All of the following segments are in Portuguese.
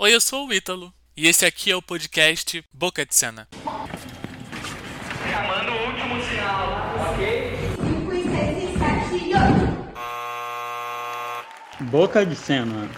Oi, eu sou o Ítalo e esse aqui é o podcast Boca de Cena. Chamando o último sinal, ok? Boca de Cena.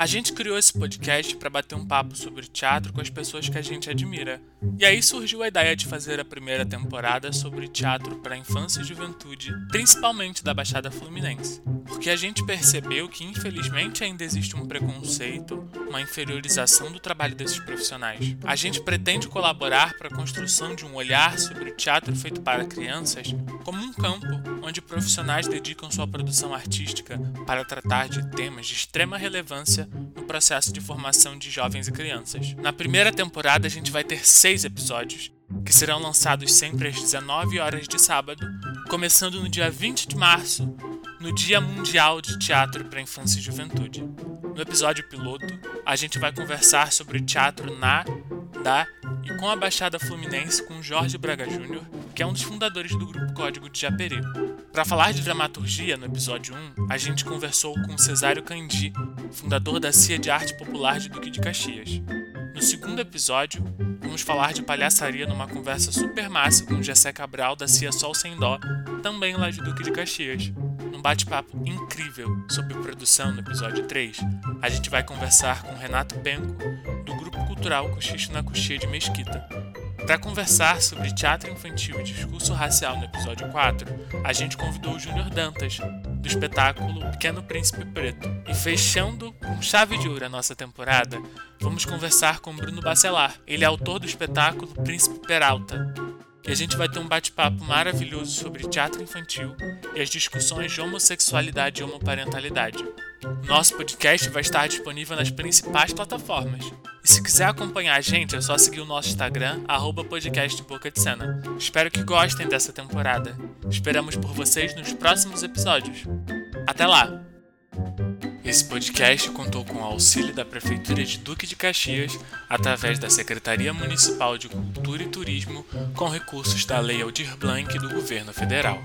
A gente criou esse podcast para bater um papo sobre teatro com as pessoas que a gente admira. E aí surgiu a ideia de fazer a primeira temporada sobre teatro para infância e juventude, principalmente da Baixada Fluminense. Porque a gente percebeu que infelizmente ainda existe um preconceito, uma inferiorização do trabalho desses profissionais. A gente pretende colaborar para a construção de um olhar sobre o teatro feito para crianças como um campo onde profissionais dedicam sua produção artística para tratar de temas de extrema relevância no processo de formação de jovens e crianças. Na primeira temporada, a gente vai ter seis episódios, que serão lançados sempre às 19 horas de sábado, começando no dia 20 de março, no Dia Mundial de Teatro para Infância e Juventude. No episódio piloto, a gente vai conversar sobre teatro na, da e com a Baixada Fluminense com Jorge Braga Júnior, que é um dos fundadores do Grupo Código de Japeri. Para falar de dramaturgia, no episódio 1, a gente conversou com Cesário Candi, fundador da CIA de Arte Popular de Duque de Caxias. No segundo episódio, vamos falar de palhaçaria numa conversa super massa com Jessé Cabral da CIA Sol Sem Dó, também lá de Duque de Caxias. Num bate-papo incrível sobre produção no episódio 3, a gente vai conversar com Renato Penco, do Grupo Cultural Cochicho na Coxia de Mesquita. Para conversar sobre teatro infantil e discurso racial no episódio 4, a gente convidou o Júnior Dantas, do espetáculo Pequeno Príncipe Preto. E fechando com chave de ouro a nossa temporada, vamos conversar com Bruno Bacelar. Ele é autor do espetáculo Príncipe Peralta. E a gente vai ter um bate-papo maravilhoso sobre teatro infantil e as discussões de homossexualidade e homoparentalidade. Nosso podcast vai estar disponível nas principais plataformas. E se quiser acompanhar a gente, é só seguir o nosso Instagram, arroba podcast Boca de Cena. Espero que gostem dessa temporada. Esperamos por vocês nos próximos episódios. Até lá! Esse podcast contou com o auxílio da Prefeitura de Duque de Caxias, através da Secretaria Municipal de Cultura e Turismo, com recursos da Lei Aldir Blanc do Governo Federal.